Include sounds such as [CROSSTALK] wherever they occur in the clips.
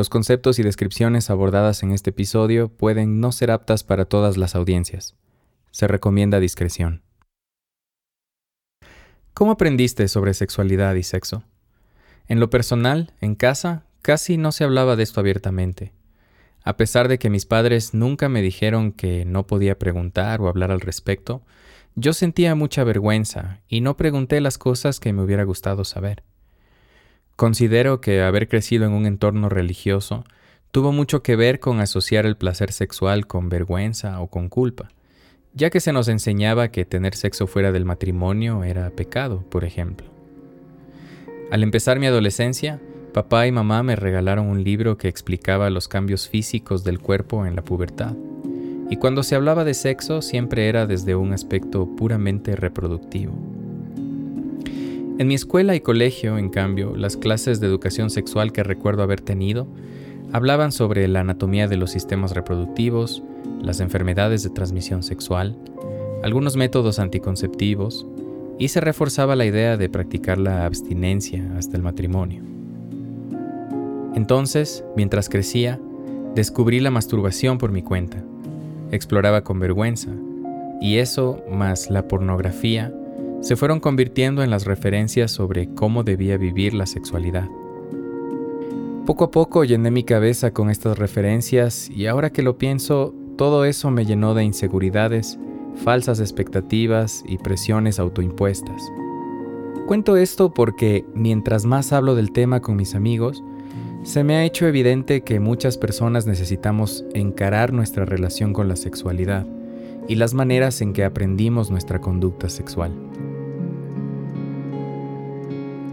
Los conceptos y descripciones abordadas en este episodio pueden no ser aptas para todas las audiencias. Se recomienda discreción. ¿Cómo aprendiste sobre sexualidad y sexo? En lo personal, en casa, casi no se hablaba de esto abiertamente. A pesar de que mis padres nunca me dijeron que no podía preguntar o hablar al respecto, yo sentía mucha vergüenza y no pregunté las cosas que me hubiera gustado saber. Considero que haber crecido en un entorno religioso tuvo mucho que ver con asociar el placer sexual con vergüenza o con culpa, ya que se nos enseñaba que tener sexo fuera del matrimonio era pecado, por ejemplo. Al empezar mi adolescencia, papá y mamá me regalaron un libro que explicaba los cambios físicos del cuerpo en la pubertad, y cuando se hablaba de sexo siempre era desde un aspecto puramente reproductivo. En mi escuela y colegio, en cambio, las clases de educación sexual que recuerdo haber tenido hablaban sobre la anatomía de los sistemas reproductivos, las enfermedades de transmisión sexual, algunos métodos anticonceptivos, y se reforzaba la idea de practicar la abstinencia hasta el matrimonio. Entonces, mientras crecía, descubrí la masturbación por mi cuenta, exploraba con vergüenza, y eso, más la pornografía, se fueron convirtiendo en las referencias sobre cómo debía vivir la sexualidad. Poco a poco llené mi cabeza con estas referencias y ahora que lo pienso, todo eso me llenó de inseguridades, falsas expectativas y presiones autoimpuestas. Cuento esto porque mientras más hablo del tema con mis amigos, se me ha hecho evidente que muchas personas necesitamos encarar nuestra relación con la sexualidad y las maneras en que aprendimos nuestra conducta sexual.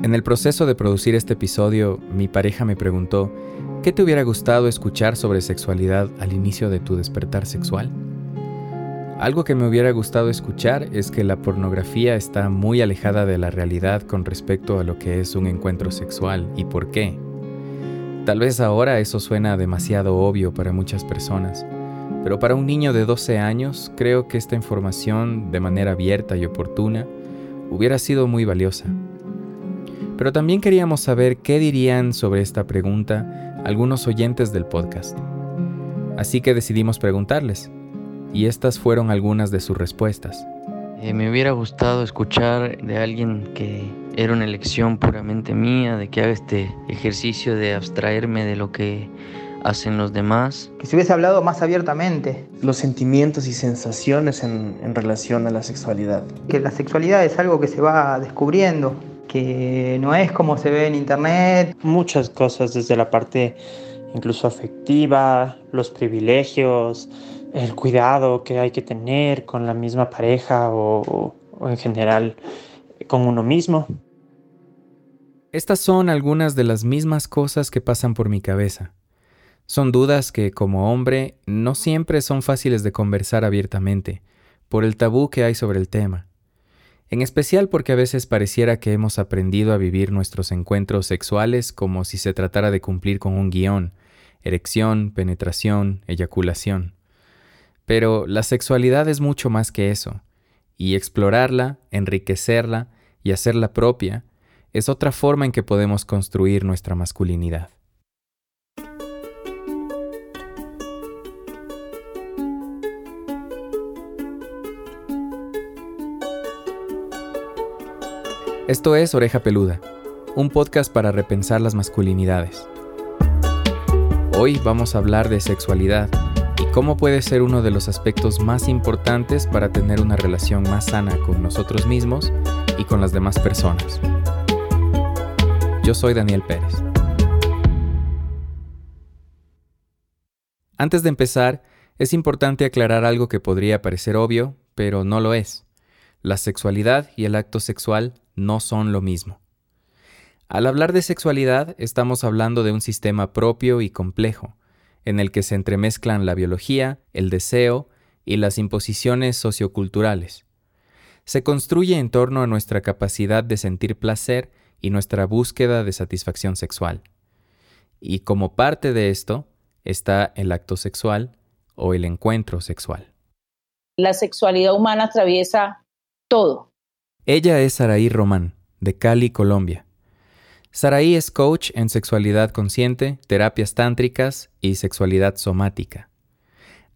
En el proceso de producir este episodio, mi pareja me preguntó, ¿qué te hubiera gustado escuchar sobre sexualidad al inicio de tu despertar sexual? Algo que me hubiera gustado escuchar es que la pornografía está muy alejada de la realidad con respecto a lo que es un encuentro sexual y por qué. Tal vez ahora eso suena demasiado obvio para muchas personas, pero para un niño de 12 años creo que esta información, de manera abierta y oportuna, hubiera sido muy valiosa. Pero también queríamos saber qué dirían sobre esta pregunta algunos oyentes del podcast. Así que decidimos preguntarles, y estas fueron algunas de sus respuestas. Eh, me hubiera gustado escuchar de alguien que era una elección puramente mía, de que haga este ejercicio de abstraerme de lo que hacen los demás. Que se hubiese hablado más abiertamente. Los sentimientos y sensaciones en, en relación a la sexualidad. Que la sexualidad es algo que se va descubriendo, que no es como se ve en internet. Muchas cosas desde la parte incluso afectiva, los privilegios, el cuidado que hay que tener con la misma pareja o, o en general con uno mismo. Estas son algunas de las mismas cosas que pasan por mi cabeza. Son dudas que, como hombre, no siempre son fáciles de conversar abiertamente, por el tabú que hay sobre el tema en especial porque a veces pareciera que hemos aprendido a vivir nuestros encuentros sexuales como si se tratara de cumplir con un guion, erección, penetración, eyaculación. Pero la sexualidad es mucho más que eso, y explorarla, enriquecerla y hacerla propia es otra forma en que podemos construir nuestra masculinidad. Esto es Oreja Peluda, un podcast para repensar las masculinidades. Hoy vamos a hablar de sexualidad y cómo puede ser uno de los aspectos más importantes para tener una relación más sana con nosotros mismos y con las demás personas. Yo soy Daniel Pérez. Antes de empezar, es importante aclarar algo que podría parecer obvio, pero no lo es. La sexualidad y el acto sexual no son lo mismo. Al hablar de sexualidad, estamos hablando de un sistema propio y complejo, en el que se entremezclan la biología, el deseo y las imposiciones socioculturales. Se construye en torno a nuestra capacidad de sentir placer y nuestra búsqueda de satisfacción sexual. Y como parte de esto está el acto sexual o el encuentro sexual. La sexualidad humana atraviesa todo. Ella es Saraí Román, de Cali, Colombia. Saraí es coach en sexualidad consciente, terapias tántricas y sexualidad somática.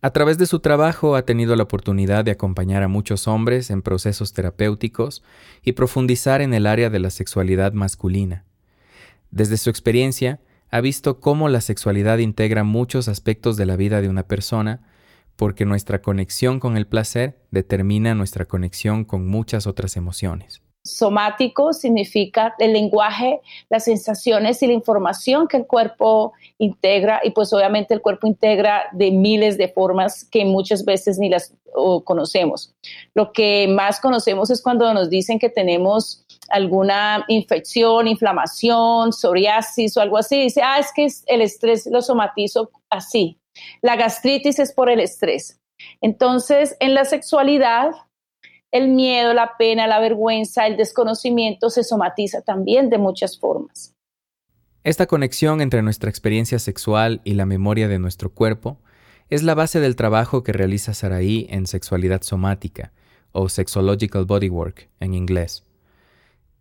A través de su trabajo ha tenido la oportunidad de acompañar a muchos hombres en procesos terapéuticos y profundizar en el área de la sexualidad masculina. Desde su experiencia, ha visto cómo la sexualidad integra muchos aspectos de la vida de una persona, porque nuestra conexión con el placer determina nuestra conexión con muchas otras emociones. Somático significa el lenguaje, las sensaciones y la información que el cuerpo integra y pues obviamente el cuerpo integra de miles de formas que muchas veces ni las conocemos. Lo que más conocemos es cuando nos dicen que tenemos alguna infección, inflamación, psoriasis o algo así. Dice, ah, es que el estrés lo somatizo así. La gastritis es por el estrés. Entonces, en la sexualidad, el miedo, la pena, la vergüenza, el desconocimiento se somatiza también de muchas formas. Esta conexión entre nuestra experiencia sexual y la memoria de nuestro cuerpo es la base del trabajo que realiza Saraí en sexualidad somática, o Sexological Bodywork en inglés.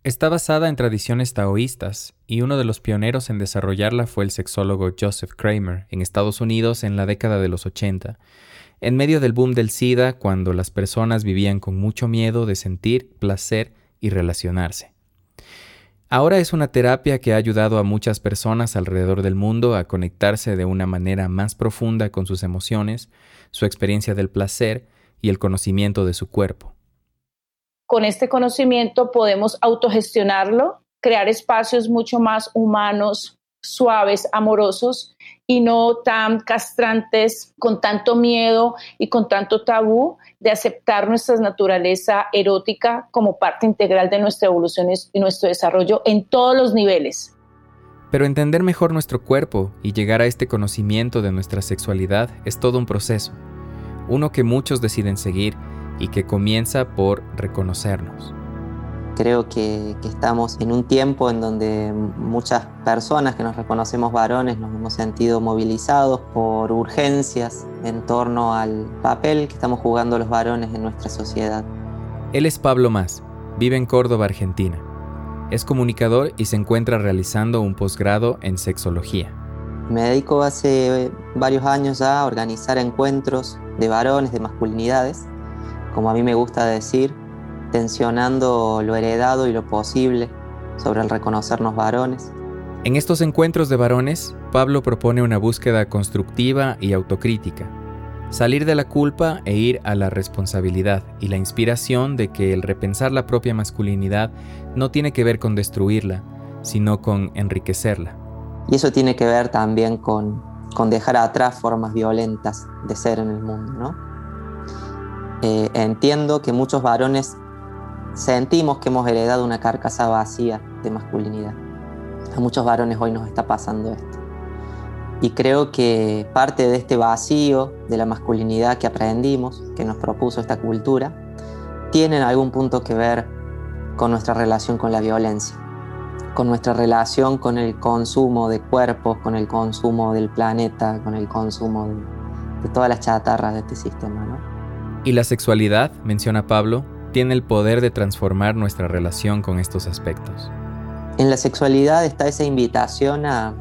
Está basada en tradiciones taoístas y uno de los pioneros en desarrollarla fue el sexólogo Joseph Kramer en Estados Unidos en la década de los 80, en medio del boom del SIDA cuando las personas vivían con mucho miedo de sentir placer y relacionarse. Ahora es una terapia que ha ayudado a muchas personas alrededor del mundo a conectarse de una manera más profunda con sus emociones, su experiencia del placer y el conocimiento de su cuerpo con este conocimiento podemos autogestionarlo, crear espacios mucho más humanos, suaves, amorosos y no tan castrantes, con tanto miedo y con tanto tabú de aceptar nuestra naturaleza erótica como parte integral de nuestra evolución y nuestro desarrollo en todos los niveles. Pero entender mejor nuestro cuerpo y llegar a este conocimiento de nuestra sexualidad es todo un proceso, uno que muchos deciden seguir y que comienza por reconocernos. Creo que, estamos en un tiempo en donde muchas personas que nos reconocemos varones nos hemos sentido movilizados por urgencias en torno al papel que estamos jugando los varones en nuestra sociedad. Él es Pablo Más, vive en Córdoba, Argentina. Es comunicador y se encuentra realizando un posgrado en sexología. Me dedico hace varios años a organizar encuentros de varones, de masculinidades, como a mí me gusta decir, tensionando lo heredado y lo posible sobre el reconocernos varones. En estos encuentros de varones, Pablo propone una búsqueda constructiva y autocrítica, salir de la culpa e ir a la responsabilidad y la inspiración de que el repensar la propia masculinidad no tiene que ver con destruirla, sino con enriquecerla. Y eso tiene que ver también con, con dejar atrás formas violentas de ser en el mundo, ¿no? Eh, entiendo que muchos varones sentimos que hemos heredado una carcasa vacía de masculinidad. A muchos varones hoy nos está pasando esto. Y creo que parte de este vacío de la masculinidad que aprendimos, que nos propuso esta cultura, tiene en algún punto que ver con nuestra relación con la violencia, con nuestra relación con el consumo de cuerpos, con el consumo del planeta, con el consumo de, de todas las chatarras de este sistema. ¿no? Y la sexualidad, menciona Pablo, tiene el poder de transformar nuestra relación con estos aspectos. En la sexualidad está esa invitación a,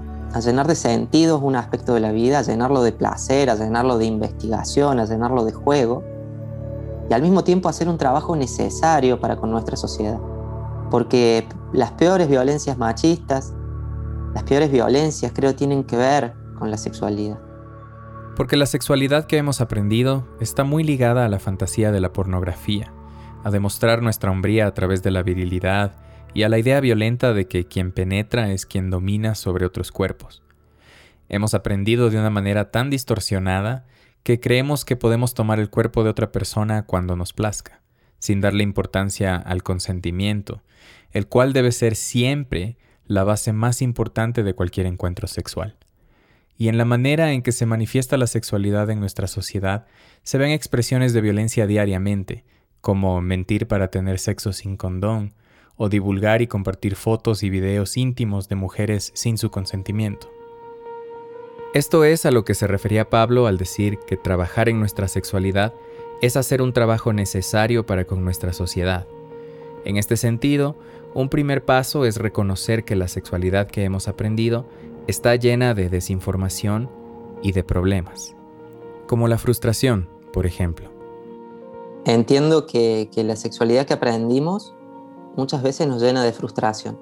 llenar de sentidos un aspecto de la vida, a llenarlo de placer, a llenarlo de investigación, a llenarlo de juego, y al mismo tiempo hacer un trabajo necesario para con nuestra sociedad. Porque las peores violencias machistas, las peores violencias creo tienen que ver con la sexualidad. Porque la sexualidad que hemos aprendido está muy ligada a la fantasía de la pornografía, a demostrar nuestra hombría a través de la virilidad y a la idea violenta de que quien penetra es quien domina sobre otros cuerpos. Hemos aprendido de una manera tan distorsionada que creemos que podemos tomar el cuerpo de otra persona cuando nos plazca, sin darle importancia al consentimiento, el cual debe ser siempre la base más importante de cualquier encuentro sexual. Y en la manera en que se manifiesta la sexualidad en nuestra sociedad se ven expresiones de violencia diariamente, como mentir para tener sexo sin condón, o divulgar y compartir fotos y videos íntimos de mujeres sin su consentimiento. Esto es a lo que se refería Pablo al decir que trabajar en nuestra sexualidad es hacer un trabajo necesario para con nuestra sociedad. En este sentido, un primer paso es reconocer que la sexualidad que hemos aprendido está llena de desinformación y de problemas, como la frustración, por ejemplo. Entiendo que, que la sexualidad que aprendimos muchas veces nos llena de frustración.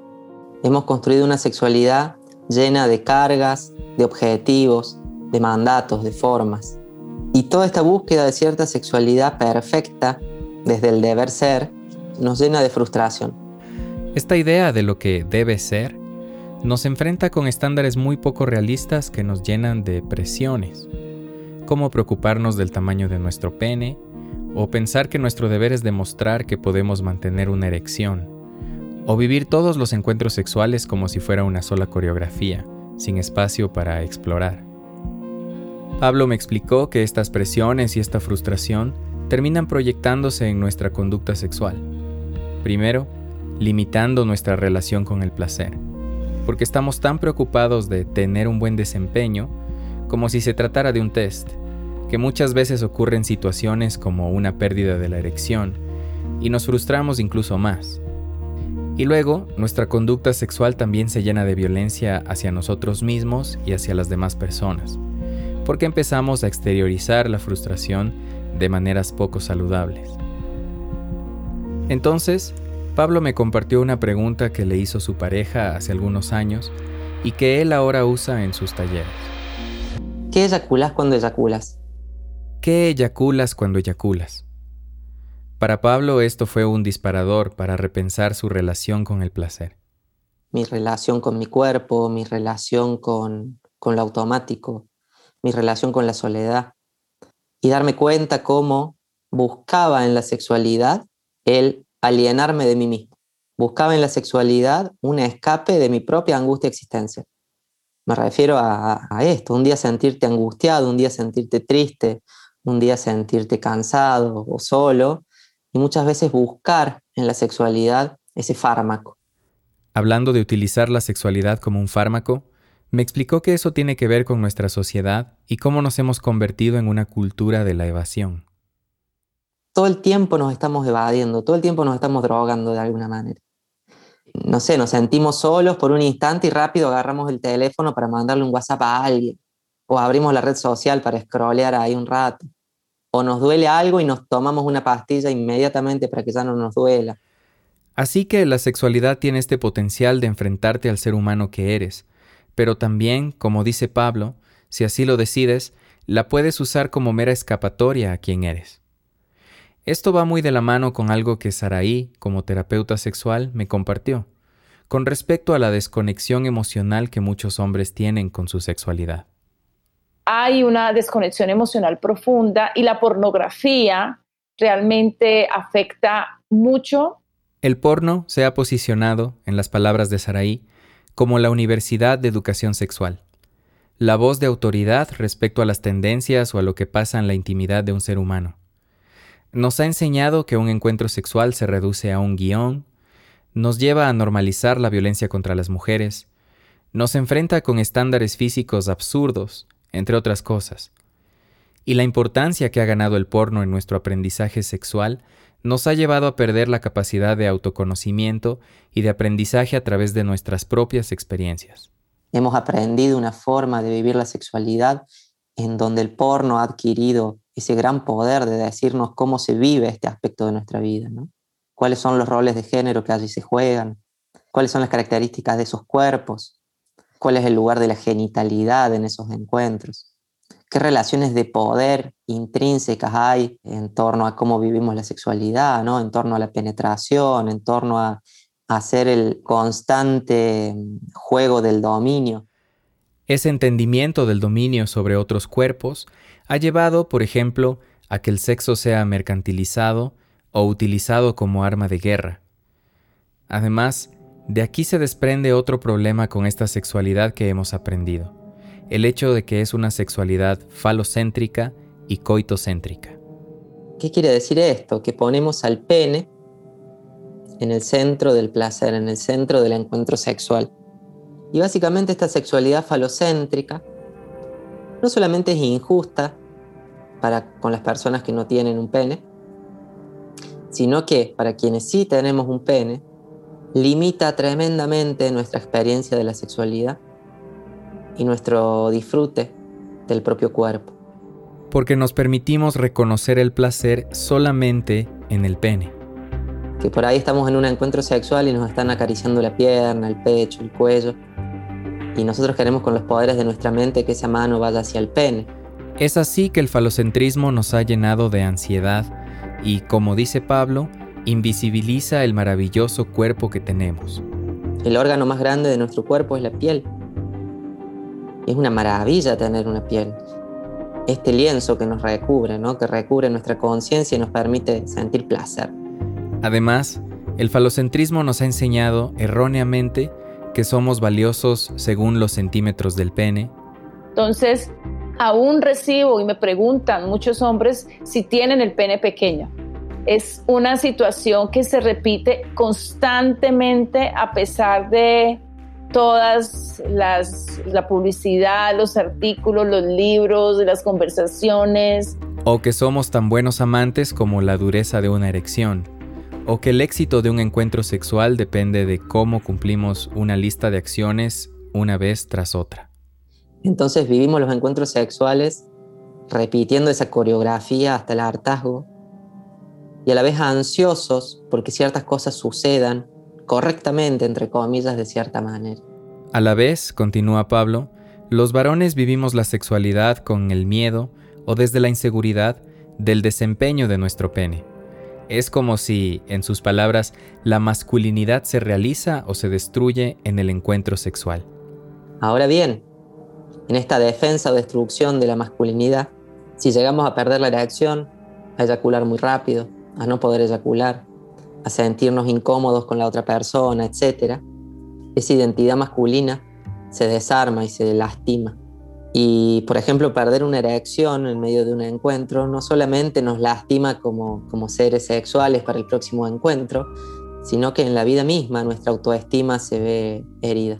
Hemos construido una sexualidad llena de cargas, de objetivos, de mandatos, de formas. Y toda esta búsqueda de cierta sexualidad perfecta, desde el deber ser, nos llena de frustración. Esta idea de lo que debe ser nos enfrenta con estándares muy poco realistas que nos llenan de presiones, como preocuparnos del tamaño de nuestro pene, o pensar que nuestro deber es demostrar que podemos mantener una erección, o vivir todos los encuentros sexuales como si fuera una sola coreografía, sin espacio para explorar. Pablo me explicó que estas presiones y esta frustración terminan proyectándose en nuestra conducta sexual. Primero, limitando nuestra relación con el placer, porque estamos tan preocupados de tener un buen desempeño como si se tratara de un test, que muchas veces ocurren situaciones como una pérdida de la erección, y nos frustramos incluso más. Y luego, nuestra conducta sexual también se llena de violencia hacia nosotros mismos y hacia las demás personas, porque empezamos a exteriorizar la frustración de maneras poco saludables. Entonces, Pablo me compartió una pregunta que le hizo su pareja hace algunos años y que él ahora usa en sus talleres. ¿Qué eyaculas cuando eyaculas? qué eyaculas cuando eyaculas? Para Pablo esto fue un disparador para repensar su relación con el placer. Mi relación con mi cuerpo, mi relación con, con lo automático, mi relación con la soledad. Y darme cuenta cómo buscaba en la sexualidad el alienarme de mí mismo. Buscaba en la sexualidad un escape de mi propia angustia existencial. Me refiero a, esto, un día sentirte angustiado, un día sentirte triste, un día sentirte cansado o solo y muchas veces buscar en la sexualidad ese fármaco. Hablando de utilizar la sexualidad como un fármaco, me explicó que eso tiene que ver con nuestra sociedad y cómo nos hemos convertido en una cultura de la evasión. Todo el tiempo nos estamos evadiendo, todo el tiempo nos estamos drogando de alguna manera. No sé, nos sentimos solos por un instante y rápido agarramos el teléfono para mandarle un WhatsApp a alguien o abrimos la red social para scrollear ahí un rato o nos duele algo y nos tomamos una pastilla inmediatamente para que ya no nos duela. Así que la sexualidad tiene este potencial de enfrentarte al ser humano que eres, pero también, como dice Pablo, si así lo decides, la puedes usar como mera escapatoria a quien eres. Esto va muy de la mano con algo que Saraí, como terapeuta sexual, me compartió, con respecto a la desconexión emocional que muchos hombres tienen con su sexualidad hay una desconexión emocional profunda y la pornografía realmente afecta mucho. El porno se ha posicionado, en las palabras de Saraí, como la Universidad de Educación Sexual, la voz de autoridad respecto a las tendencias o a lo que pasa en la intimidad de un ser humano. Nos ha enseñado que un encuentro sexual se reduce a un guion, nos lleva a normalizar la violencia contra las mujeres, nos enfrenta con estándares físicos absurdos, entre otras cosas. Y la importancia que ha ganado el porno en nuestro aprendizaje sexual nos ha llevado a perder la capacidad de autoconocimiento y de aprendizaje a través de nuestras propias experiencias. Hemos aprendido una forma de vivir la sexualidad en donde el porno ha adquirido ese gran poder de decirnos cómo se vive este aspecto de nuestra vida, cuáles son los roles de género que allí se juegan, cuáles son las características de esos cuerpos, cuál es el lugar de la genitalidad en esos encuentros, qué relaciones de poder intrínsecas hay en torno a cómo vivimos la sexualidad, ¿no? en torno a la penetración, en torno a, hacer el constante juego del dominio. Ese entendimiento del dominio sobre otros cuerpos ha llevado, por ejemplo, a que el sexo sea mercantilizado o utilizado como arma de guerra. Además, De aquí se desprende otro problema con esta sexualidad que hemos aprendido, el hecho de que es una sexualidad falocéntrica y coitocéntrica. ¿Qué quiere decir esto? Que ponemos al pene en el centro del placer, en el centro del encuentro sexual. Y básicamente esta sexualidad falocéntrica no solamente es injusta para con las personas que no tienen un pene, sino que para quienes sí tenemos un pene, limita tremendamente nuestra experiencia de la sexualidad y nuestro disfrute del propio cuerpo. Porque nos permitimos reconocer el placer solamente en el pene. Que por ahí estamos en un encuentro sexual y nos están acariciando la pierna, el pecho, el cuello. Y nosotros queremos con los poderes de nuestra mente que esa mano vaya hacia el pene. Es así que el falocentrismo nos ha llenado de ansiedad y, como dice Pablo, invisibiliza el maravilloso cuerpo que tenemos. El órgano más grande de nuestro cuerpo es la piel. Es una maravilla tener una piel. Este lienzo que nos recubre, ¿no? que recubre nuestra conciencia y nos permite sentir placer. Además, el falocentrismo nos ha enseñado erróneamente que somos valiosos según los centímetros del pene. Entonces, aún recibo y me preguntan muchos hombres si tienen el pene pequeño. Es una situación que se repite constantemente a pesar de todas las la publicidad, los artículos, los libros, las conversaciones. O que somos tan buenos amantes como la dureza de una erección. O que el éxito de un encuentro sexual depende de cómo cumplimos una lista de acciones una vez tras otra. Entonces vivimos los encuentros sexuales repitiendo esa coreografía hasta el hartazgo y a la vez ansiosos porque ciertas cosas sucedan correctamente, entre comillas, de cierta manera. A la vez, continúa Pablo, los varones vivimos la sexualidad con el miedo o desde la inseguridad del desempeño de nuestro pene. Es como si, en sus palabras, la masculinidad se realiza o se destruye en el encuentro sexual. Ahora bien, en esta defensa o destrucción de la masculinidad, si llegamos a perder la reacción, a eyacular muy rápido, a no poder eyacular, a sentirnos incómodos con la otra persona, etc., esa identidad masculina se desarma y se lastima. Y, por ejemplo, perder una erección en medio de un encuentro no solamente nos lastima como, como seres sexuales para el próximo encuentro, sino que en la vida misma nuestra autoestima se ve herida.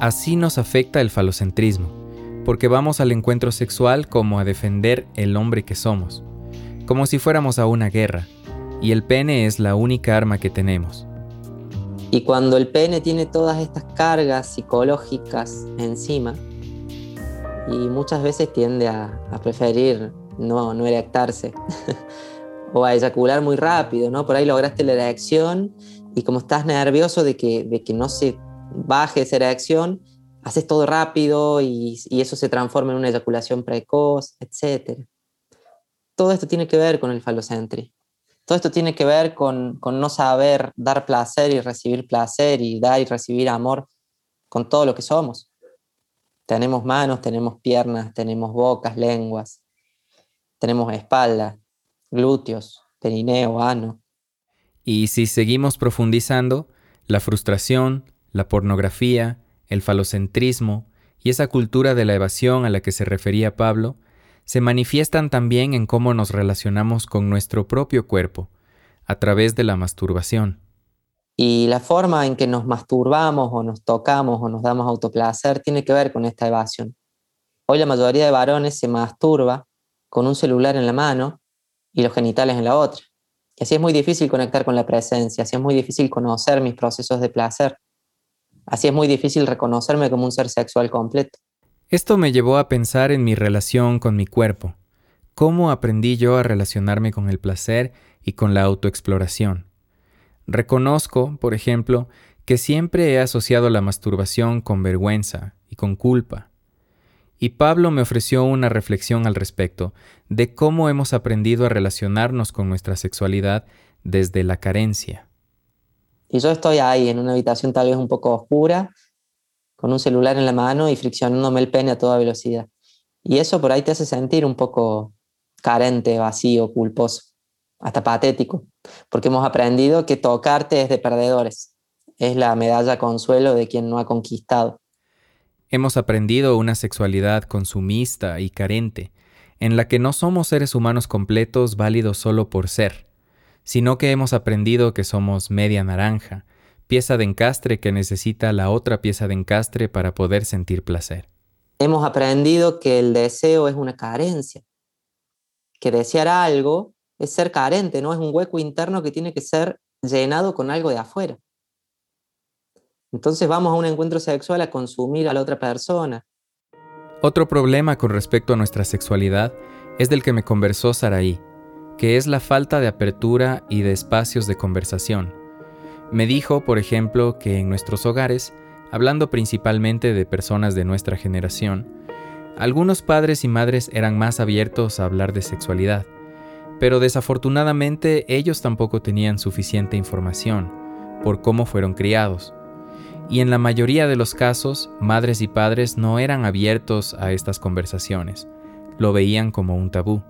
Así nos afecta el falocentrismo porque vamos al encuentro sexual como a defender el hombre que somos, como si fuéramos a una guerra, y el pene es la única arma que tenemos. Y cuando el pene tiene todas estas cargas psicológicas encima, y muchas veces tiende a, preferir no, no erectarse, [LAUGHS] o a eyacular muy rápido, ¿no? Por ahí lograste la erección y como estás nervioso de que, de que no se baje esa erección, haces todo rápido y, eso se transforma en una eyaculación precoz, etc. Todo esto tiene que ver con el falocentri. Todo esto tiene que ver con, con no saber dar placer y recibir placer y dar y recibir amor con todo lo que somos. Tenemos manos, tenemos piernas, tenemos bocas, lenguas, tenemos espalda, glúteos, perineo, ano. Y si seguimos profundizando, la frustración, la pornografía, el falocentrismo y esa cultura de la evasión a la que se refería Pablo, se manifiestan también en cómo nos relacionamos con nuestro propio cuerpo, a través de la masturbación. Y la forma en que nos masturbamos o nos tocamos o nos damos autoplacer tiene que ver con esta evasión. Hoy la mayoría de varones se masturba con un celular en la mano y los genitales en la otra. Y así es muy difícil conectar con la presencia, así es muy difícil conocer mis procesos de placer. Así es muy difícil reconocerme como un ser sexual completo. Esto me llevó a pensar en mi relación con mi cuerpo. ¿Cómo aprendí yo a relacionarme con el placer y con la autoexploración? Reconozco, por ejemplo, que siempre he asociado la masturbación con vergüenza y con culpa. Y Pablo me ofreció una reflexión al respecto de cómo hemos aprendido a relacionarnos con nuestra sexualidad desde la carencia. Y yo estoy ahí en una habitación tal vez un poco oscura, con un celular en la mano y friccionándome el pene a toda velocidad. Y eso por ahí te hace sentir un poco carente, vacío, culposo, hasta patético, porque hemos aprendido que tocarte es de perdedores. es la medalla consuelo de quien no ha conquistado. Hemos aprendido una sexualidad consumista y carente, en la que no somos seres humanos completos válidos solo por ser, sino que hemos aprendido que somos media naranja, pieza de encastre que necesita la otra pieza de encastre para poder sentir placer. Hemos aprendido que el deseo es una carencia, que desear algo es ser carente, no es un hueco interno que tiene que ser llenado con algo de afuera. Entonces vamos a un encuentro sexual a consumir a la otra persona. Otro problema con respecto a nuestra sexualidad es del que me conversó Saraí, que es la falta de apertura y de espacios de conversación. Me dijo, por ejemplo, que en nuestros hogares, hablando principalmente de personas de nuestra generación, algunos padres y madres eran más abiertos a hablar de sexualidad, pero desafortunadamente ellos tampoco tenían suficiente información por cómo fueron criados. Y en la mayoría de los casos, madres y padres no eran abiertos a estas conversaciones, lo veían como un tabú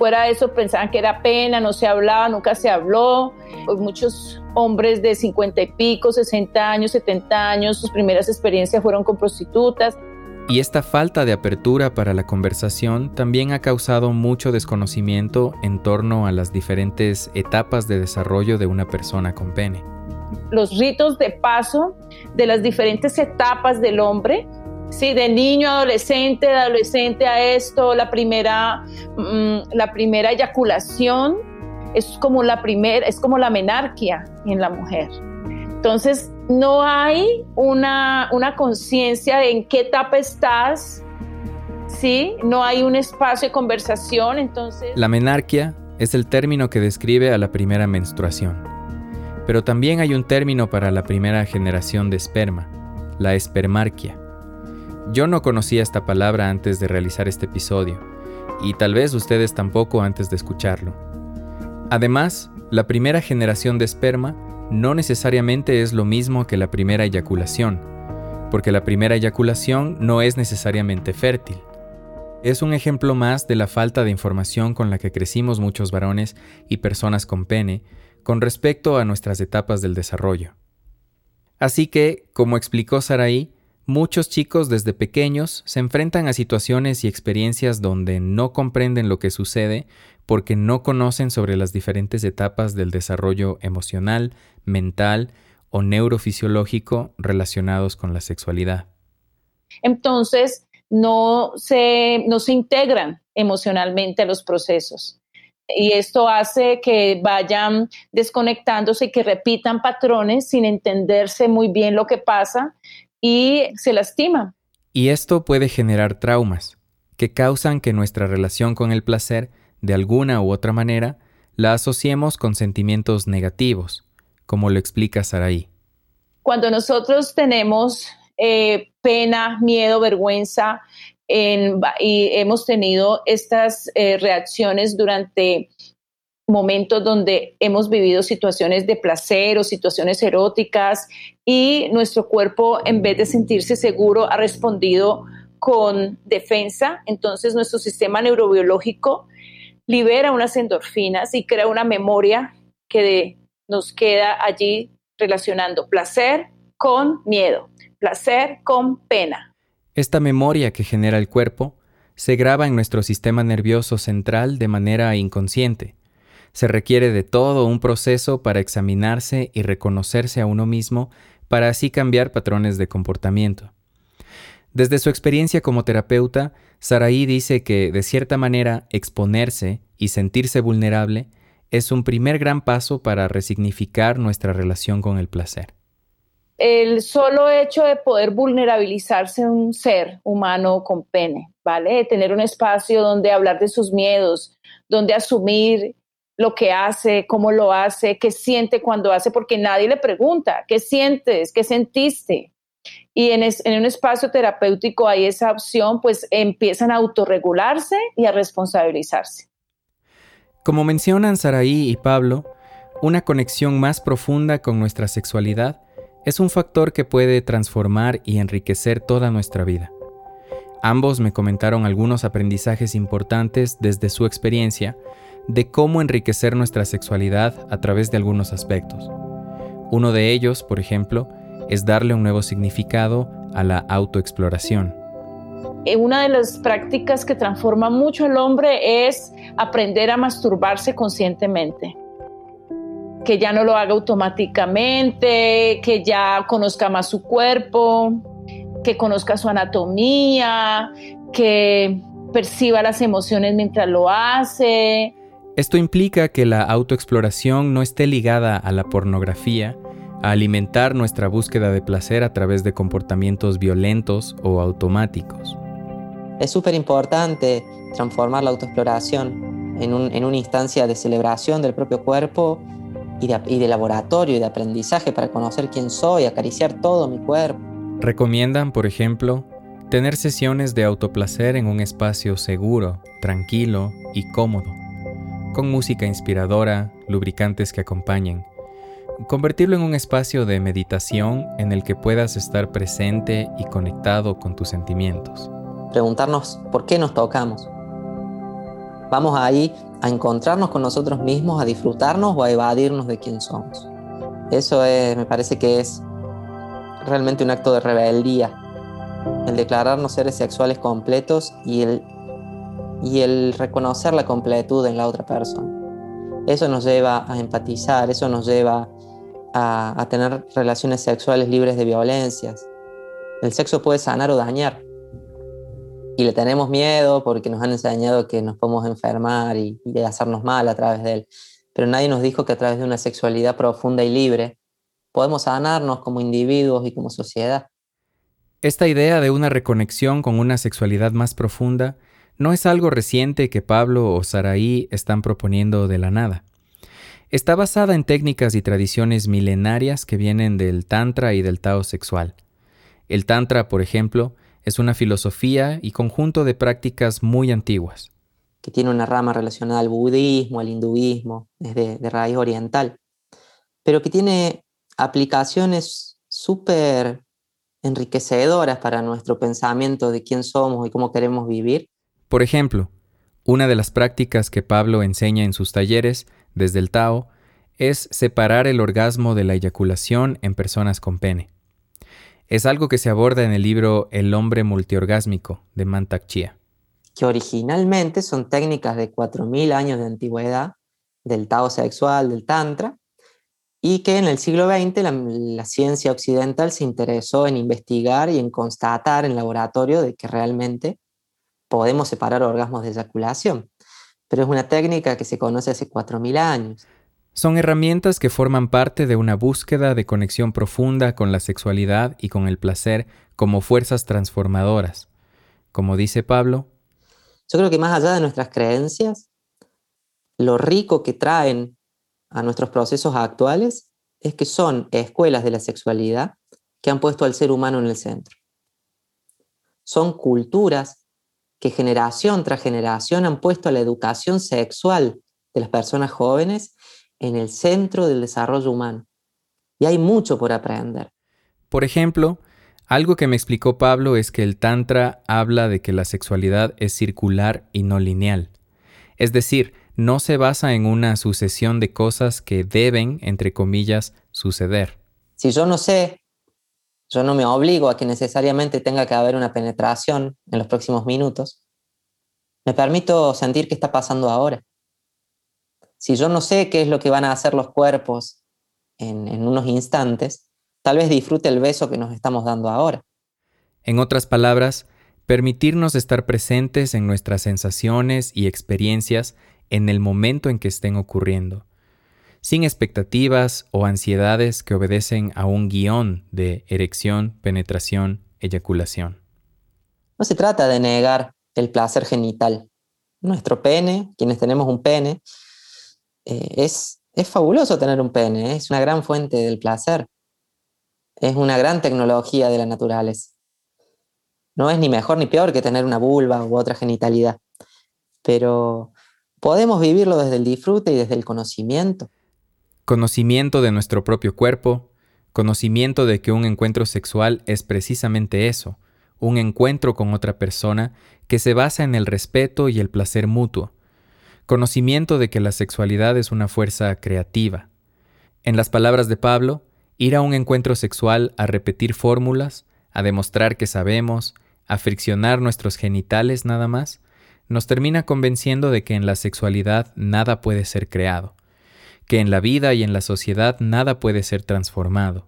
fuera de eso pensaban que era pena, no se hablaba, nunca se habló. Pues muchos hombres de 50 y pico, 60 años, 70 años, sus primeras experiencias fueron con prostitutas. Y esta falta de apertura para la conversación también ha causado mucho desconocimiento en torno a las diferentes etapas de desarrollo de una persona con pene. Los ritos de paso de las diferentes etapas del hombre Sí, de niño adolescente, de adolescente a esto, la primera, mm, la primera eyaculación es como la primera, es como la menarquia en la mujer. Entonces, no hay una, una conciencia de en qué etapa estás, ¿sí? No hay un espacio de conversación, entonces... La menarquia es el término que describe a la primera menstruación. Pero también hay un término para la primera generación de esperma, la espermarquia. Yo no conocía esta palabra antes de realizar este episodio, y tal vez ustedes tampoco antes de escucharlo. Además, la primera generación de esperma no necesariamente es lo mismo que la primera eyaculación, porque la primera eyaculación no es necesariamente fértil. Es un ejemplo más de la falta de información con la que crecimos muchos varones y personas con pene con respecto a nuestras etapas del desarrollo. Así que, como explicó Saraí, Muchos chicos desde pequeños se enfrentan a situaciones y experiencias donde no comprenden lo que sucede porque no conocen sobre las diferentes etapas del desarrollo emocional, mental o neurofisiológico relacionados con la sexualidad. Entonces, no se, no se integran emocionalmente a los procesos. Y esto hace que vayan desconectándose y que repitan patrones sin entenderse muy bien lo que pasa y se lastima. Y esto puede generar traumas que causan que nuestra relación con el placer, de alguna u otra manera, la asociemos con sentimientos negativos, como lo explica Saraí. Cuando nosotros tenemos eh, pena, miedo, vergüenza, y hemos tenido estas eh, reacciones durante momentos donde hemos vivido situaciones de placer o situaciones eróticas y nuestro cuerpo en vez de sentirse seguro ha respondido con defensa, entonces nuestro sistema neurobiológico libera unas endorfinas y crea una memoria que nos queda allí relacionando placer con miedo, placer con pena. Esta memoria que genera el cuerpo se graba en nuestro sistema nervioso central de manera inconsciente se requiere de todo un proceso para examinarse y reconocerse a uno mismo para así cambiar patrones de comportamiento. Desde su experiencia como terapeuta, Saraí dice que, de cierta manera, exponerse y sentirse vulnerable es un primer gran paso para resignificar nuestra relación con el placer. El solo hecho de poder vulnerabilizarse un ser humano con pene, ¿vale? Tener un espacio donde hablar de sus miedos, donde asumir lo que hace, cómo lo hace, qué siente cuando hace, porque nadie le pregunta, ¿qué sientes? ¿Qué sentiste? Y en, un espacio terapéutico hay esa opción, pues empiezan a autorregularse y a responsabilizarse. Como mencionan Saraí y Pablo, una conexión más profunda con nuestra sexualidad es un factor que puede transformar y enriquecer toda nuestra vida. Ambos me comentaron algunos aprendizajes importantes desde su experiencia de cómo enriquecer nuestra sexualidad a través de algunos aspectos. Uno de ellos, por ejemplo, es darle un nuevo significado a la autoexploración. Eh, una de las prácticas que transforma mucho al hombre es aprender a masturbarse conscientemente. Que ya no lo haga automáticamente, que ya conozca más su cuerpo, que conozca su anatomía, que perciba las emociones mientras lo hace. Esto implica que la autoexploración no esté ligada a la pornografía, a alimentar nuestra búsqueda de placer a través de comportamientos violentos o automáticos. Es súper importante transformar la autoexploración en, una instancia de celebración del propio cuerpo y de, y de laboratorio y de aprendizaje para conocer quién soy, acariciar todo mi cuerpo. Recomiendan, por ejemplo, tener sesiones de autoplacer en un espacio seguro, tranquilo y cómodo, con música inspiradora, lubricantes que acompañen. Convertirlo en un espacio de meditación en el que puedas estar presente y conectado con tus sentimientos preguntarnos por qué nos tocamos. Vamos ahí a encontrarnos con nosotros mismos, a disfrutarnos o a evadirnos de quién somos. Eso me parece que es realmente un acto de rebeldía, el declararnos seres sexuales completos y el, y el reconocer la completud en la otra persona. Eso nos lleva a empatizar, eso nos lleva a, tener relaciones sexuales libres de violencias. El sexo puede sanar o dañar, y le tenemos miedo porque nos han enseñado que nos podemos enfermar y, y, hacernos mal a través de él. Pero nadie nos dijo que a través de una sexualidad profunda y libre podemos sanarnos como individuos y como sociedad. Esta idea de una reconexión con una sexualidad más profunda no es algo reciente que Pablo o Saraí están proponiendo de la nada. Está basada en técnicas y tradiciones milenarias que vienen del Tantra y del Tao sexual. El Tantra, por ejemplo, es una filosofía y conjunto de prácticas muy antiguas. Que tiene una rama relacionada al budismo, al hinduismo, es de, de raíz oriental, pero que tiene aplicaciones súper enriquecedoras para nuestro pensamiento de quién somos y cómo queremos vivir. Por ejemplo, una de las prácticas que Pablo enseña en sus talleres desde el Tao es separar el orgasmo de la eyaculación en personas con pene. Es algo que se aborda en el libro El hombre multiorgásmico de Mantak Chia. Que originalmente son técnicas de 4.000 años de antigüedad del Tao sexual, del Tantra, y que en el siglo XX la, la, ciencia occidental se interesó en investigar y en constatar en laboratorio de que realmente podemos separar orgasmos de eyaculación. Pero es una técnica que se conoce hace 4.000 años. Son herramientas que forman parte de una búsqueda de conexión profunda con la sexualidad y con el placer como fuerzas transformadoras. Como dice Pablo, yo creo que más allá de nuestras creencias, lo rico que traen a nuestros procesos actuales es que son escuelas de la sexualidad que han puesto al ser humano en el centro. Son culturas que generación tras generación han puesto a la educación sexual de las personas jóvenes en el centro del desarrollo humano. Y hay mucho por aprender. Por ejemplo, algo que me explicó Pablo es que el Tantra habla de que la sexualidad es circular y no lineal. Es decir, no se basa en una sucesión de cosas que deben, entre comillas, suceder. Si yo no sé, yo no me obligo a que necesariamente tenga que haber una penetración en los próximos minutos. Me permito sentir qué está pasando ahora si yo no sé qué es lo que van a hacer los cuerpos en, unos instantes, tal vez disfrute el beso que nos estamos dando ahora. En otras palabras, permitirnos estar presentes en nuestras sensaciones y experiencias en el momento en que estén ocurriendo, sin expectativas o ansiedades que obedecen a un guion de erección, penetración, eyaculación. No se trata de negar el placer genital. Nuestro pene, quienes tenemos un pene, eh, es, es fabuloso tener un pene, es una gran fuente del placer, es una gran tecnología de la naturaleza. No es ni mejor ni peor que tener una vulva u otra genitalidad, pero podemos vivirlo desde el disfrute y desde el conocimiento. Conocimiento de nuestro propio cuerpo, conocimiento de que un encuentro sexual es precisamente eso, un encuentro con otra persona que se basa en el respeto y el placer mutuo, conocimiento de que la sexualidad es una fuerza creativa. En las palabras de Pablo, Ir a un encuentro sexual a repetir fórmulas, a demostrar que sabemos, a friccionar nuestros genitales nada más, nos termina convenciendo de que en la sexualidad nada puede ser creado, que en la vida y en la sociedad nada puede ser transformado.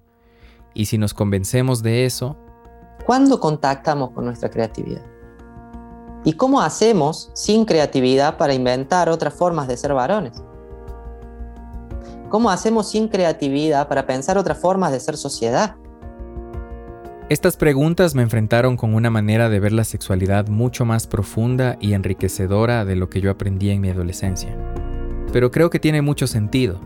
Y si nos convencemos de eso, ¿cuándo contactamos con nuestra creatividad? ¿Y cómo hacemos sin creatividad para inventar otras formas de ser varones? ¿Cómo hacemos sin creatividad para pensar otras formas de ser sociedad? Estas preguntas me enfrentaron con una manera de ver la sexualidad mucho más profunda y enriquecedora de lo que yo aprendí en mi adolescencia. Pero creo que tiene mucho sentido.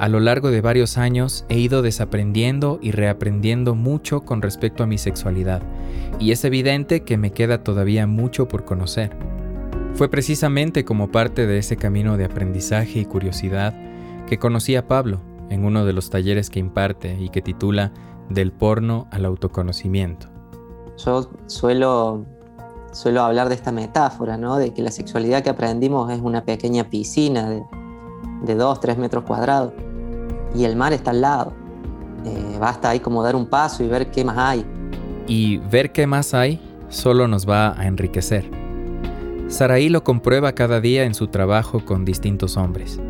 A lo largo de varios años he ido desaprendiendo y reaprendiendo mucho con respecto a mi sexualidad, y es evidente que me queda todavía mucho por conocer. Fue precisamente como parte de ese camino de aprendizaje y curiosidad que conocí a Pablo en uno de los talleres que imparte y que titula Del porno al autoconocimiento. Yo suelo, suelo hablar de esta metáfora, ¿no? De que la sexualidad que aprendimos es una pequeña piscina de, de 2, 3 metros cuadrados y el mar está al lado. Eh, basta ahí como dar un paso y ver qué más hay. Y ver qué más hay solo nos va a enriquecer. Saraí lo comprueba cada día en su trabajo con distintos hombres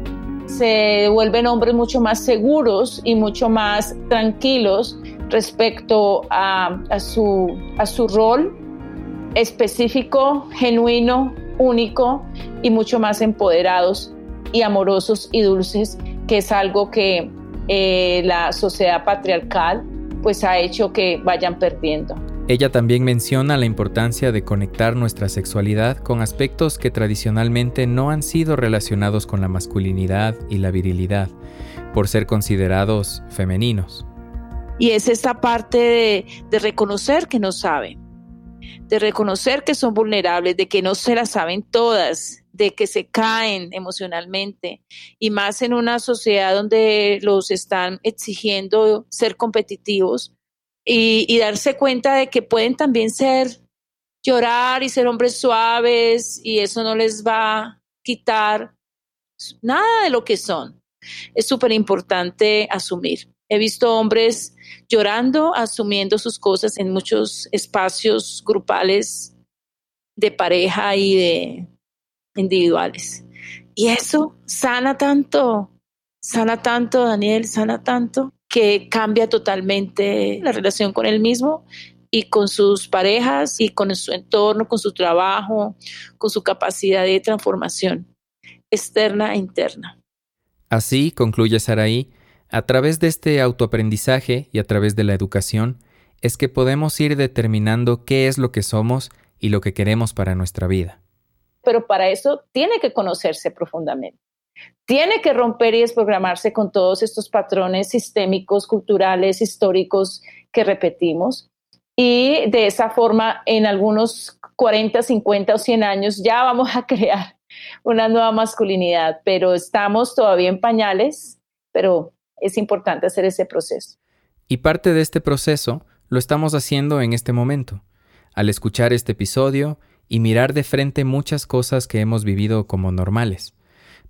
se vuelven hombres mucho más seguros y mucho más tranquilos respecto a, su, rol específico, genuino, único y mucho más empoderados y amorosos y dulces, que es algo que eh, la sociedad patriarcal pues ha hecho que vayan perdiendo. Ella también menciona la importancia de conectar nuestra sexualidad con aspectos que tradicionalmente no han sido relacionados con la masculinidad y la virilidad, por ser considerados femeninos. Y es esta parte de, reconocer que no saben, de reconocer que son vulnerables, de que no se las saben todas, de que se caen emocionalmente y más en una sociedad donde los están exigiendo ser competitivos y, darse cuenta de que pueden también ser llorar y ser hombres suaves y eso no les va a quitar nada de lo que son. Es súper importante asumir. He visto hombres llorando, asumiendo sus cosas en muchos espacios grupales de pareja y de individuales. Y eso sana tanto, sana tanto, Daniel, sana tanto que cambia totalmente la relación con él mismo y con sus parejas y con su entorno, con su trabajo, con su capacidad de transformación externa e interna. Así, concluye Saraí, a través de este autoaprendizaje y a través de la educación, es que podemos ir determinando qué es lo que somos y lo que queremos para nuestra vida. Pero para eso tiene que conocerse profundamente tiene que romper y desprogramarse con todos estos patrones sistémicos, culturales, históricos que repetimos. Y de esa forma, en algunos 40, 50 o 100 años ya vamos a [LAUGHS] crear una nueva masculinidad, pero estamos todavía en pañales, pero es importante hacer ese proceso. Y parte de este proceso lo estamos haciendo en este momento, al escuchar este episodio y mirar de frente muchas cosas que hemos vivido como normales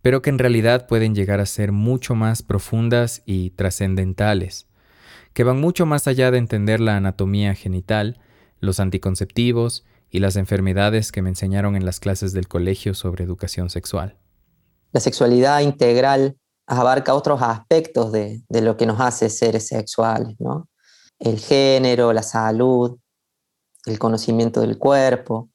pero que en realidad pueden llegar a ser mucho más profundas y trascendentales, que van mucho más allá de entender la anatomía genital, los anticonceptivos y las enfermedades que me enseñaron en las clases del colegio sobre educación sexual. La sexualidad integral abarca otros aspectos de, lo que nos hace seres sexuales, ¿no? El género, la salud, el conocimiento del cuerpo,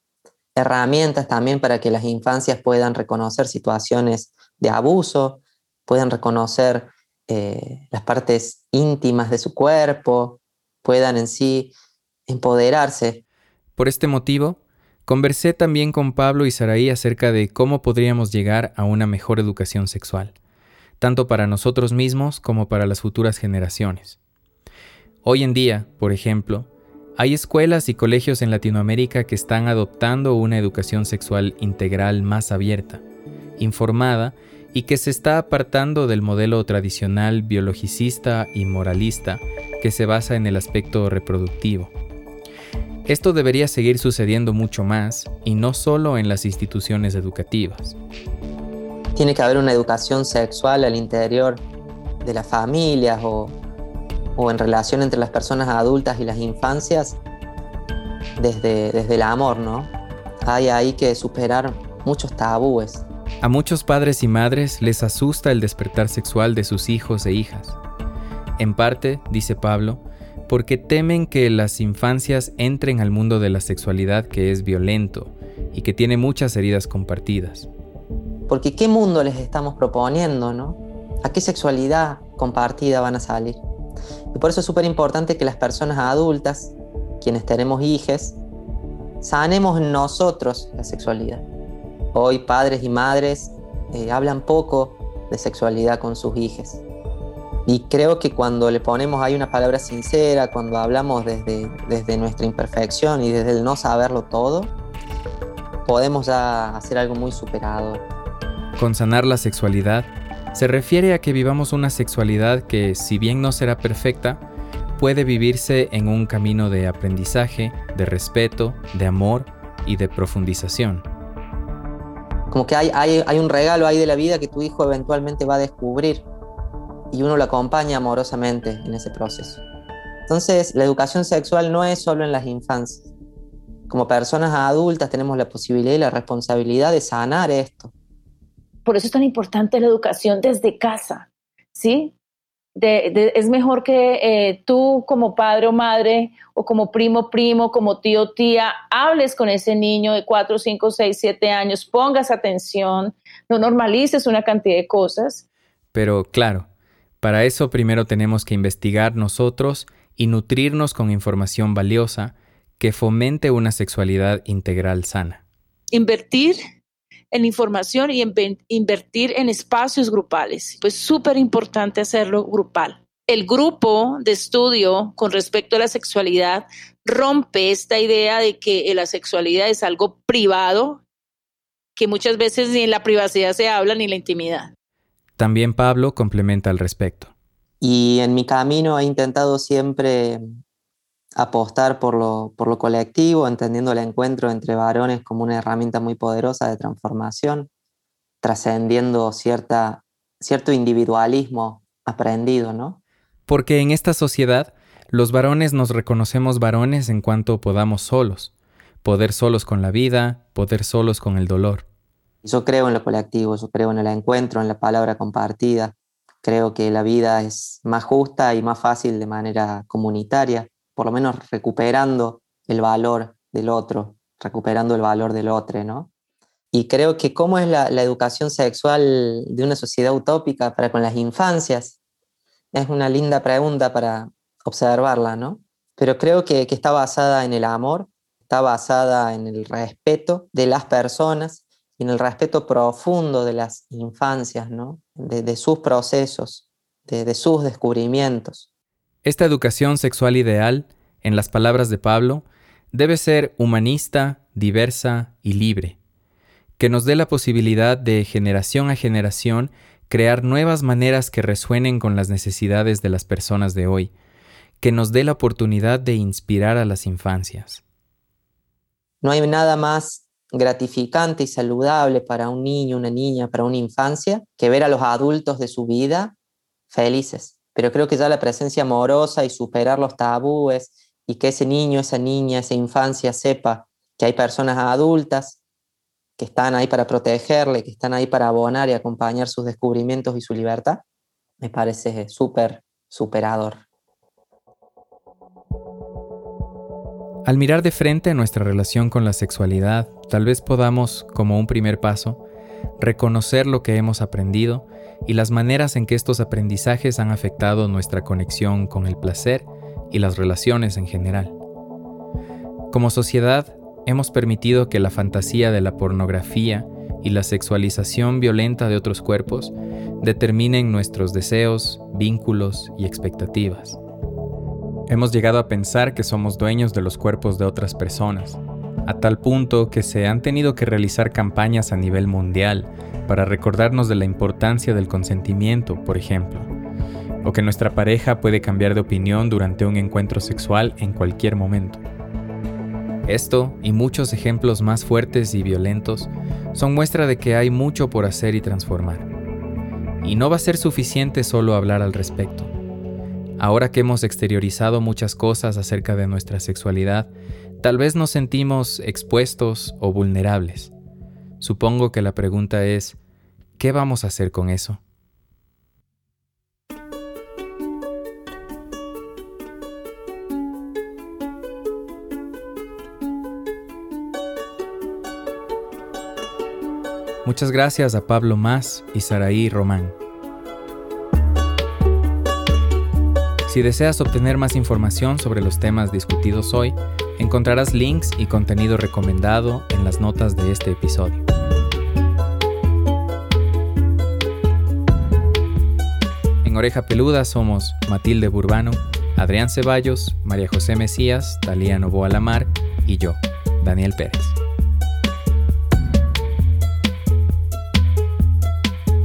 herramientas también para que las infancias puedan reconocer situaciones de abuso, puedan reconocer eh, las partes íntimas de su cuerpo, puedan en sí empoderarse. Por este motivo, conversé también con Pablo y Saraí acerca de cómo podríamos llegar a una mejor educación sexual, tanto para nosotros mismos como para las futuras generaciones. Hoy en día, por ejemplo, hay escuelas y colegios en Latinoamérica que están adoptando una educación sexual integral más abierta, informada y que se está apartando del modelo tradicional biologicista y moralista que se basa en el aspecto reproductivo. Esto debería seguir sucediendo mucho más y no solo en las instituciones educativas. Tiene que haber una educación sexual al interior de las familias o, en relación entre las personas adultas y las infancias desde, desde el amor, ¿no? Hay ahí que superar muchos tabúes. A muchos padres y madres les asusta el despertar sexual de sus hijos e hijas. En parte, dice Pablo, porque temen que las infancias entren al mundo de la sexualidad que es violento y que tiene muchas heridas compartidas. Porque ¿qué mundo les estamos proponiendo, no? ¿A qué sexualidad compartida van a salir? Y por eso es súper importante que las personas adultas, quienes tenemos hijos, sanemos nosotros la sexualidad. Hoy padres y madres eh, hablan poco de sexualidad con sus hijos. Y creo que cuando le ponemos ahí una palabra sincera, cuando hablamos desde, desde nuestra imperfección y desde el no saberlo todo, podemos ya hacer algo muy superador. Con sanar la sexualidad, se refiere a que vivamos una sexualidad que, si bien no será perfecta, puede vivirse en un camino de aprendizaje, de respeto, de amor y de profundización. Como que hay, un regalo ahí de la vida que tu hijo eventualmente va a descubrir y uno lo acompaña amorosamente en ese proceso. Entonces, la educación sexual no es solo en las infancias. Como personas adultas tenemos la posibilidad y la responsabilidad de sanar esto. Por eso es tan importante la educación desde casa, ¿sí? es mejor que eh, tú como padre o madre o como primo, primo, como tío, tía, hables con ese niño de 4, 5, 6, 7 años, pongas atención, no normalices una cantidad de cosas. Pero claro, para eso primero tenemos que investigar nosotros y nutrirnos con información valiosa que fomente una sexualidad integral sana. Invertir en información y invertir en espacios grupales. Pues súper importante hacerlo grupal. El grupo de estudio con respecto a la sexualidad rompe esta idea de que la sexualidad es algo privado, que muchas veces ni en la privacidad se habla ni en la intimidad. También Pablo complementa al respecto. Y en mi camino he intentado siempre apostar por lo, por lo colectivo, entendiendo el encuentro entre varones como una herramienta muy poderosa de transformación, trascendiendo cierta, cierto individualismo aprendido, ¿no? Porque en esta sociedad los varones nos reconocemos varones en cuanto podamos solos, poder solos con la vida, poder solos con el dolor. Yo creo en lo colectivo, yo creo en el encuentro, en la palabra compartida. Creo que la vida es más justa y más fácil de manera comunitaria, por lo menos recuperando el valor del otro, recuperando el valor del otro, ¿no? Y creo que cómo es la, educación sexual de una sociedad utópica para con las infancias, es una linda pregunta para observarla, ¿no? Pero creo que, está basada en el amor, está basada en el respeto de las personas y en el respeto profundo de las infancias, ¿no? de, sus procesos, de sus descubrimientos. Esta educación sexual ideal, en las palabras de Pablo, debe ser humanista, diversa y libre, que nos dé la posibilidad de generación a generación crear nuevas maneras que resuenen con las necesidades de las personas de hoy, que nos dé la oportunidad de inspirar a las infancias. No hay nada más gratificante y saludable para un niño, una niña, para una infancia, que ver a los adultos de su vida felices. Pero creo que ya la presencia amorosa y superar los tabúes y que ese niño, esa niña, esa infancia sepa que hay personas adultas que están ahí para protegerle, que están ahí para abonar y acompañar sus descubrimientos y su libertad, me parece súper superador. Al mirar de frente nuestra relación con la sexualidad, tal vez podamos, como un primer paso, reconocer lo que hemos aprendido y las maneras en que estos aprendizajes han afectado nuestra conexión con el placer y las relaciones en general. Como sociedad, hemos permitido que la fantasía de la pornografía y la sexualización violenta de otros cuerpos determinen nuestros deseos, vínculos y expectativas. Hemos llegado a pensar que somos dueños de los cuerpos de otras personas, a tal punto que se han tenido que realizar campañas a nivel mundial para recordarnos de la importancia del consentimiento, por ejemplo, o que nuestra pareja puede cambiar de opinión durante un encuentro sexual en cualquier momento. Esto y muchos ejemplos más fuertes y violentos son muestra de que hay mucho por hacer y transformar. Y no va a ser suficiente solo hablar al respecto Ahora que hemos exteriorizado muchas cosas acerca de nuestra sexualidad, tal vez nos sentimos expuestos o vulnerables. Supongo que la pregunta es, ¿qué vamos a hacer con eso? Muchas gracias a Pablo Más y Saraí Román. Si deseas obtener más información sobre los temas discutidos hoy, encontrarás links y contenido recomendado en las notas de este episodio. En Oreja Peluda somos Matilde Burbano, Adrián Ceballos, María José Mesías, Talía Novoa Lamar y yo, Daniel Pérez.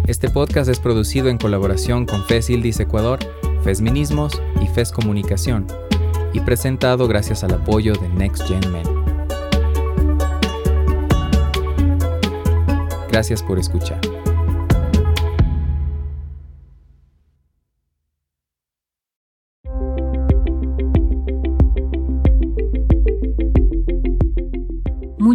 Este podcast es producido en colaboración con FES Ildis Ecuador, FES Minismos y FES Comunicación y presentado gracias al apoyo de Next Gen Men. Gracias por escuchar.